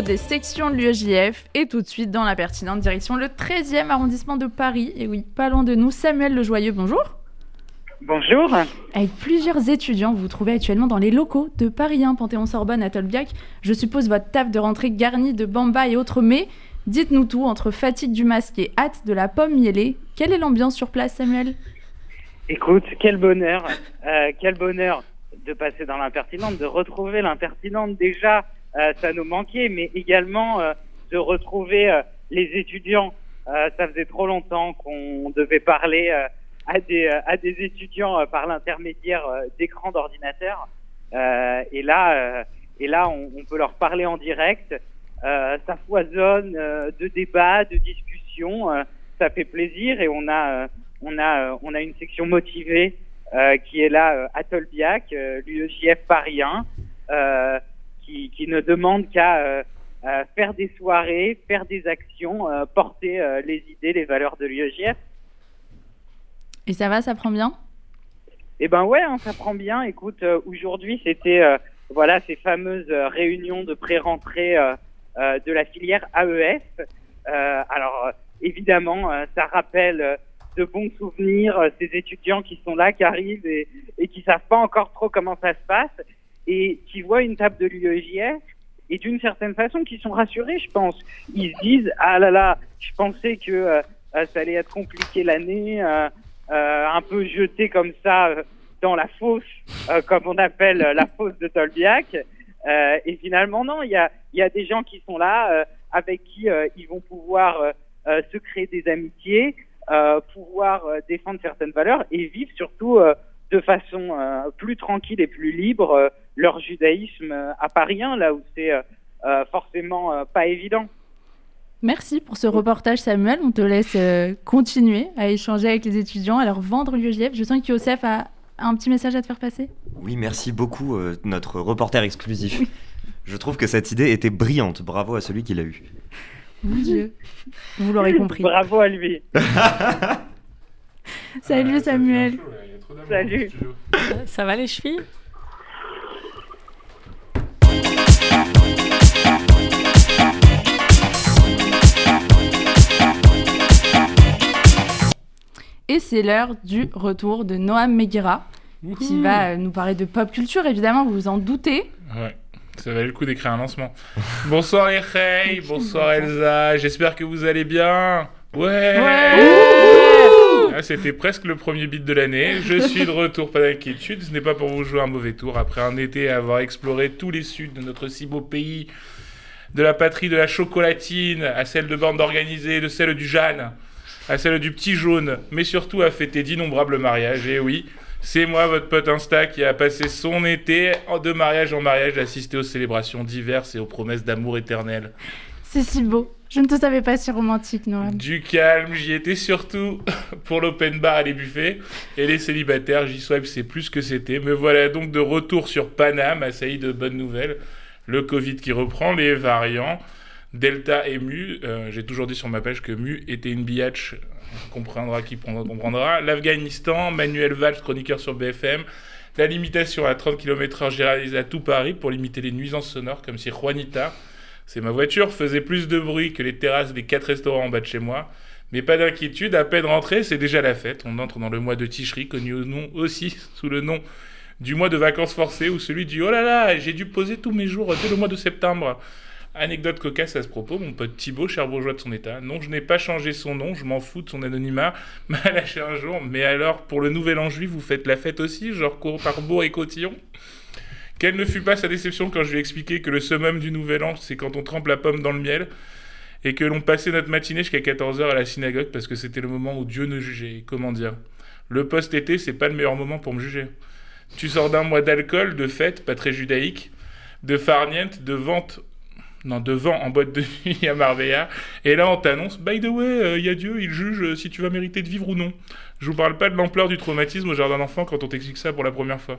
B: Des sections de l'UEJF et tout de suite dans la pertinente direction le 13e arrondissement de Paris. Et oui, pas loin de nous, Samuel Lejoyeux, bonjour.
J: Bonjour.
B: Avec plusieurs étudiants, vous vous trouvez actuellement dans les locaux de Paris 1 Panthéon-Sorbonne à Tolbiac. Je suppose votre table de rentrée garnie de bamba et autres mais Dites-nous tout entre fatigue du masque et hâte de la pomme mielée. Quelle est l'ambiance sur place, Samuel?
J: Écoute, quel bonheur, euh, quel bonheur de passer dans l'impertinente, de retrouver l'impertinente. Déjà, ça nous manquait, mais également euh, de retrouver euh, les étudiants. Euh, ça faisait trop longtemps qu'on devait parler euh, à, des, euh, à des étudiants euh, par l'intermédiaire euh, d'écrans d'ordinateur. Euh, et là, euh, et là, on, on peut leur parler en direct. Euh, ça foisonne euh, de débats, de discussions. euh, ça fait plaisir et on a, euh, on a, euh, on a une section motivée euh, qui est là euh, à Tolbiac, euh, l'UEJF Paris 1, euh, qui, qui ne demande qu'à euh, euh, faire des soirées, faire des actions, euh, porter les idées, les valeurs de l'UEJF.
B: Et ça va, ça prend bien?
J: Eh ben ouais, hein, ça prend bien. Écoute, aujourd'hui c'était voilà ces fameuses réunions de pré-rentrée de la filière AES. Alors évidemment, ça rappelle de bons souvenirs, ces étudiants qui sont là, qui arrivent et, et qui savent pas encore trop comment ça se passe et qui voient une table de l'UEJF et d'une certaine façon qui sont rassurés, je pense. Ils se disent ah là là, je pensais que euh, euh, ça allait être compliqué l'année, euh, euh, un peu jeté comme ça euh, dans la fosse, euh, comme on appelle la fosse de Tolbiac. Et finalement non, il y a, y a des gens qui sont là, avec qui ils vont pouvoir se créer des amitiés, pouvoir défendre certaines valeurs et vivre surtout de façon plus tranquille et plus libre leur judaïsme euh, à Paris 1, là où c'est euh, euh, forcément euh, pas évident.
B: Merci pour ce reportage, Samuel. On te laisse euh, continuer à échanger avec les étudiants, à leur vendre l'UEJF. Je sens qu'Yosef a un petit message à te faire passer.
G: Oui, merci beaucoup, euh, notre reporter exclusif. Je trouve que cette idée était brillante. Bravo à celui qui l'a eue.
B: Mon Dieu. Vous l'aurez compris.
J: Bravo à lui.
B: Salut Samuel.
J: Salut.
D: Ça va les chevilles?
B: Et c'est l'heure du retour de Noam Meguira, qui va euh, nous parler de pop culture. Évidemment, vous vous en doutez.
H: Ouais. Ça valait le coup d'écrire un lancement. bonsoir les Hey, bonsoir Elsa, j'espère que vous allez bien. Ouais, Ah, C'était presque le premier beat de l'année. Je suis de retour, pas d'inquiétude. Ce n'est pas pour vous jouer un mauvais tour. Après un été à avoir exploré tous les suds de notre si beau pays, de la patrie de la chocolatine, à celle de bande organisée, de celle du Jeanne, à celle du petit jaune, mais surtout à fêter d'innombrables mariages. Et oui, c'est moi, votre pote Insta, qui a passé son été en- de mariage en mariage, à assister aux célébrations diverses et aux promesses d'amour éternel.
B: C'est si beau. Je ne te savais pas si romantique, Noam.
H: Du calme, j'y étais surtout pour l'open bar et les buffets. Et les célibataires, j'y swipe, c'est plus que c'était. Me voilà donc de retour sur Paname, assailli de bonnes nouvelles. Le Covid qui reprend, les variants, Delta et Mu. Euh, J'ai toujours dit sur ma page que Mu était une biatch. Comprendra qui prendra- comprendra. L'Afghanistan, Manuel Valls, chroniqueur sur BFM. La limitation à 30 km/h généralisée à tout Paris pour limiter les nuisances sonores, comme si Juanita, c'est ma voiture, faisait plus de bruit que les terrasses des quatre restaurants en bas de chez moi. Mais pas d'inquiétude, à peine rentré, c'est déjà la fête. On entre dans le mois de Ticherie, connu aussi sous le nom du mois de vacances forcées ou celui du oh là là, j'ai dû poser tous mes jours dès le mois de septembre. Anecdote cocasse à ce propos, mon pote Thibaut, cher bourgeois de son état. Non, je n'ai pas changé son nom, je m'en fous de son anonymat, m'a lâché un jour. Mais alors, pour le nouvel an juif, vous faites la fête aussi, genre cours par beau et cotillon? Quelle ne fut pas sa déception quand je lui ai expliqué que le summum du nouvel an, c'est quand on trempe la pomme dans le miel et que l'on passait notre matinée jusqu'à 14h à la synagogue parce que c'était le moment où Dieu nous jugeait. Comment dire? Le post-été, c'est pas le meilleur moment pour me juger. Tu sors d'un mois d'alcool, de fête, pas très judaïque, de farniente, de vente, non, de vent en boîte de nuit à Marbella, et là on t'annonce, by the way, il y a Dieu, il juge euh, si tu vas mériter de vivre ou non. Je vous parle pas de l'ampleur du traumatisme au jardin d'enfants quand on t'explique ça pour la première fois.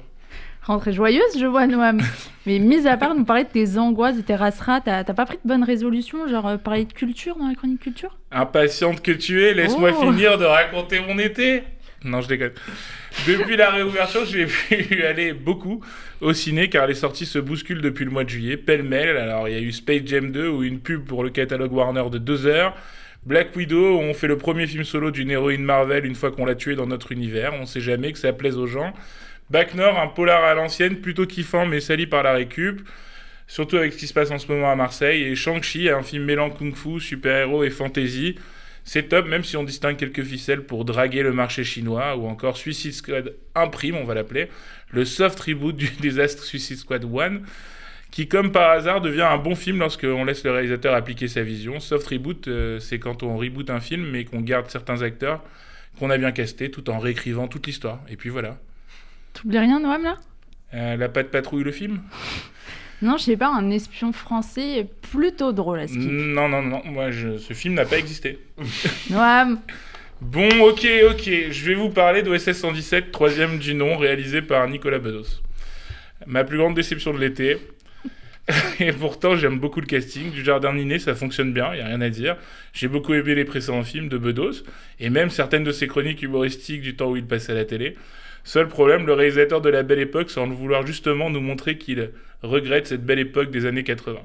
B: Rentrée joyeuse, je vois, Noam. Mais mis à part nous parler de tes angoisses, de tes rasseras, t'as t'as pas pris de bonnes résolutions, genre euh, parler de culture dans la chronique culture?
H: Impatiente que tu es, laisse-moi
B: Oh.
H: finir de raconter mon été. Non, je déconne. Depuis la réouverture, j'ai pu aller beaucoup au ciné car les sorties se bousculent depuis le mois de juillet, pêle-mêle. Alors, il y a eu Space Jam 2 ou une pub pour le catalogue Warner de 2 heures. Black Widow, où on fait le premier film solo d'une héroïne Marvel une fois qu'on l'a tuée dans notre univers. On sait jamais que ça plaise aux gens. Back Nord, un polar à l'ancienne, plutôt kiffant mais sali par la récup. Surtout avec ce qui se passe en ce moment à Marseille. Et Shang-Chi, un film mêlant kung-fu, super-héros et fantasy. C'est top, même si on distingue quelques ficelles pour draguer le marché chinois, ou encore Suicide Squad Imprime, on va l'appeler, le soft reboot du désastre Suicide Squad 1, qui, comme par hasard, devient un bon film lorsqu'on laisse le réalisateur appliquer sa vision. Soft reboot, euh, c'est quand on reboot un film, mais qu'on garde certains acteurs qu'on a bien castés, tout en réécrivant toute l'histoire. Et puis voilà.
B: T'oublies rien, Noam, là?
H: Euh, la patte patrouille, le film?
B: Non, je sais pas, un espion français plutôt drôle à ce.
H: Non, non, non, moi, je- ce film n'a pas existé.
B: Noam
H: Bon, ok, ok. Je vais vous parler d'OSS 117, troisième du nom, réalisé par Nicolas Bedos. Ma plus grande déception de l'été. Et pourtant, j'aime beaucoup le casting. Du Jardin Niné, ça fonctionne bien, il a rien à dire. J'ai beaucoup aimé les précédents films de Bedos, et même certaines de ses chroniques humoristiques du temps où il passait à la télé. Seul problème, le réalisateur de la belle époque semble vouloir justement nous montrer qu'il regrette cette belle époque des années 80.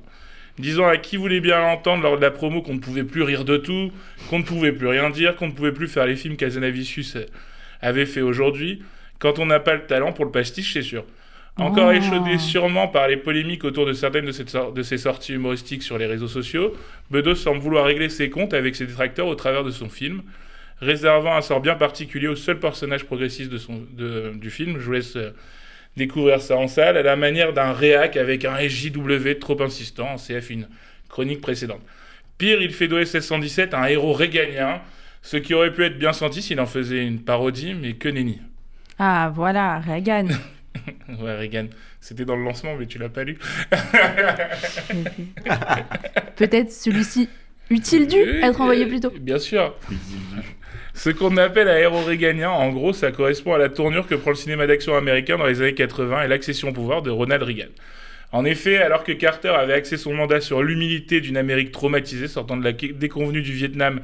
H: Disant à qui voulait bien l'entendre lors de la promo qu'on ne pouvait plus rire de tout, qu'on ne pouvait plus rien dire, qu'on ne pouvait plus faire les films qu'Azanavicius avait fait aujourd'hui. Quand on n'a pas le talent pour le pastiche, c'est sûr. Encore
B: Oh.
H: échaudé sûrement par les polémiques autour de certaines de, cette de ses sorties humoristiques sur les réseaux sociaux, Bedos semble vouloir régler ses comptes avec ses détracteurs au travers de son film, réservant un sort bien particulier au seul personnage progressiste de son, de- du film. Je vous laisse euh, découvrir ça en salle, à la manière d'un réac avec un SJW trop insistant, en CF une chronique précédente. Pire, il fait d'OSS 117 un héros réganien, ce qui aurait pu être bien senti s'il en faisait une parodie, mais que nenni.
B: Ah, voilà, Reagan.
H: Ouais, Reagan, c'était dans le lancement, mais tu l'as pas lu.
B: Peut-être celui-ci utile dû être envoyé plus tôt.
H: Bien sûr. Ce qu'on appelle héros réganien, en gros, ça correspond à la tournure que prend le cinéma d'action américain dans les années 80 et l'accession au pouvoir de Ronald Reagan. En effet, alors que Carter avait axé son mandat sur l'humilité d'une Amérique traumatisée sortant de la déconvenue du Vietnam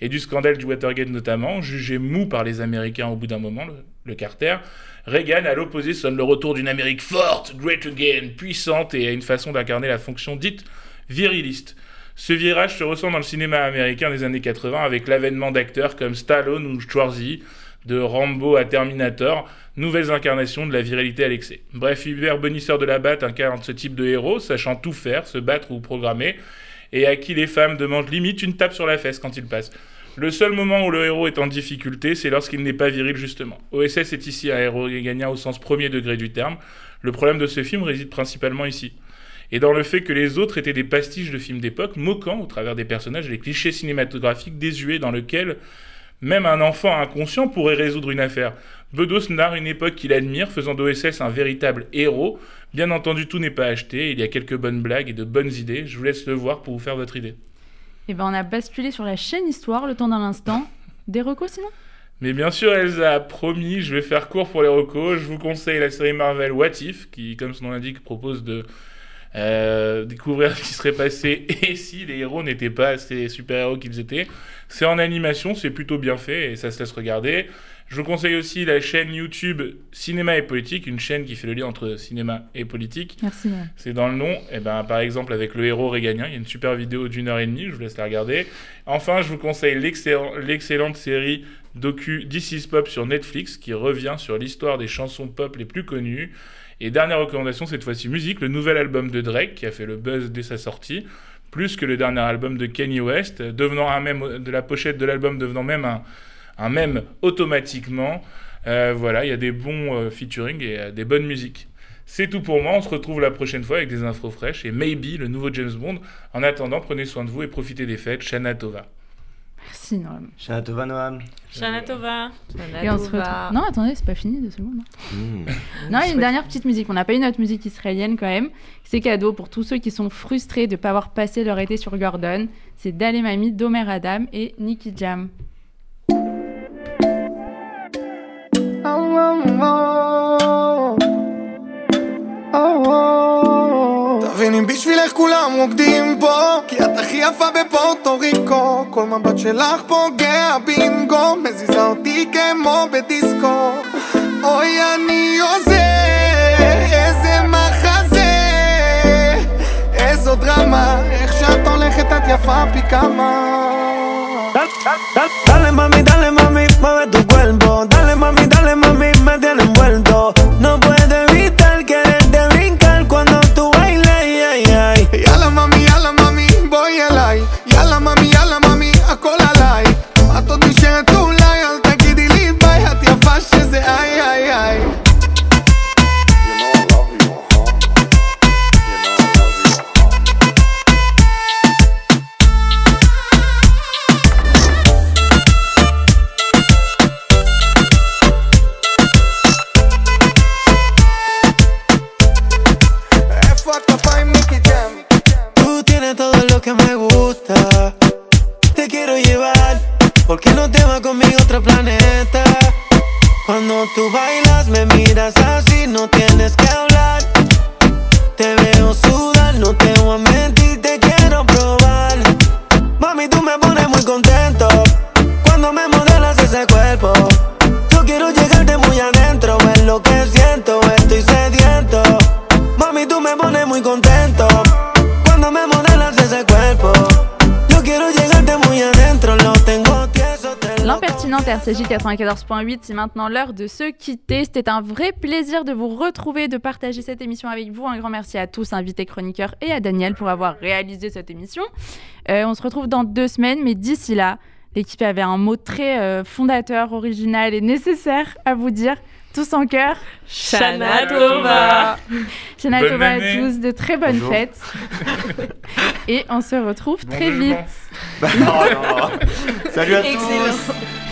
H: et du scandale du Watergate notamment, jugé mou par les Américains au bout d'un moment, le, le Carter, Reagan, à l'opposé, sonne le retour d'une Amérique forte, great again, puissante et a une façon d'incarner la fonction dite viriliste. Ce virage se ressent dans le cinéma américain des années 80 avec l'avènement d'acteurs comme Stallone ou Schwarzy, de Rambo à Terminator, nouvelles incarnations de la virilité à l'excès. Bref, Hubert Bonisseur de la Batte incarne ce type de héros, sachant tout faire, se battre ou programmer, et à qui les femmes demandent limite une tape sur la fesse quand il passe. Le seul moment où le héros est en difficulté, c'est lorsqu'il n'est pas viril justement. OSS est ici un héros gagnant au sens premier degré du terme. Le problème de ce film réside principalement ici et dans le fait que les autres étaient des pastiches de films d'époque, moquant au travers des personnages les clichés cinématographiques désuets dans lesquels même un enfant inconscient pourrait résoudre une affaire. Bedos narre une époque qu'il admire, faisant d'OSS un véritable héros. Bien entendu, tout n'est pas acheté, il y a quelques bonnes blagues et de bonnes idées. Je vous laisse le voir pour vous faire votre idée.
B: Et ben on a basculé sur la chaîne Histoire le temps d'un instant. Des recos sinon?
H: Mais bien sûr, Elsa a promis, je vais faire court pour les recos. Je vous conseille la série Marvel What If, qui, comme son nom l'indique, propose de euh, découvrir ce qui serait passé et si les héros n'étaient pas ces super-héros qu'ils étaient. C'est en animation, c'est plutôt bien fait et ça se laisse regarder. Je vous conseille aussi la chaîne YouTube Cinéma et Politique, une chaîne qui fait le lien entre cinéma et politique.
B: Merci.
H: C'est dans le nom. Et ben, par exemple, avec le héros réganien, il y a une super vidéo d'une heure et demie, je vous laisse la regarder. Enfin, je vous conseille l'excellent- l'excellente série docu This is Pop sur Netflix, qui revient sur l'histoire des chansons pop les plus connues. Et dernière recommandation, cette fois-ci musique, le nouvel album de Drake, qui a fait le buzz dès sa sortie, plus que le dernier album de Kanye West, devenant un même, de la pochette de l'album devenant même un, un même automatiquement. Euh, voilà, il y a des bons euh, featuring et euh, des bonnes musiques. C'est tout pour moi, on se retrouve la prochaine fois avec des infos fraîches et maybe le nouveau James Bond. En attendant, prenez soin de vous et profitez des fêtes. Shana Tova.
B: Merci Noam.
G: Shana Tova Noam.
D: Shana Tova.
B: Et on se retrouve. Non, attendez, c'est pas fini deux secondes.
G: Mmh.
B: Non, une dernière petite musique. On n'a pas eu notre musique israélienne quand même. C'est cadeau pour tous ceux qui sont frustrés de ne pas avoir passé leur été sur Gordon. C'est Dale Mami d'Omer Adam et Nicky Jam.
E: T'as
K: מבינים בשבילך כולם רוקדים פה כי את הכי יפה בפורטו ריקו. כל מבט שלך פוגע בינגו מזיזה אותי כמו בדיסקו. אוי אני עוזר איזה מחזה איזו דרמה איך שאת הולכת את יפה פי כמה.
L: Dale mami,
B: 94.8, c'est maintenant l'heure de se quitter. C'était un vrai plaisir de vous retrouver, de partager cette émission avec vous. Un grand merci à tous, invités chroniqueurs, et à Daniel pour avoir réalisé cette émission. Euh, on se retrouve dans deux semaines, mais d'ici là, l'équipe avait un mot très euh, fondateur, original et nécessaire à vous dire. Tous en cœur.
D: Shana Tova.
B: Shana Tova à tous, de très bonnes
G: Bonjour.
B: fêtes. et on se retrouve
H: Bon
B: très
H: jugement.
B: vite.
G: Salut à
F: Excellent.
G: tous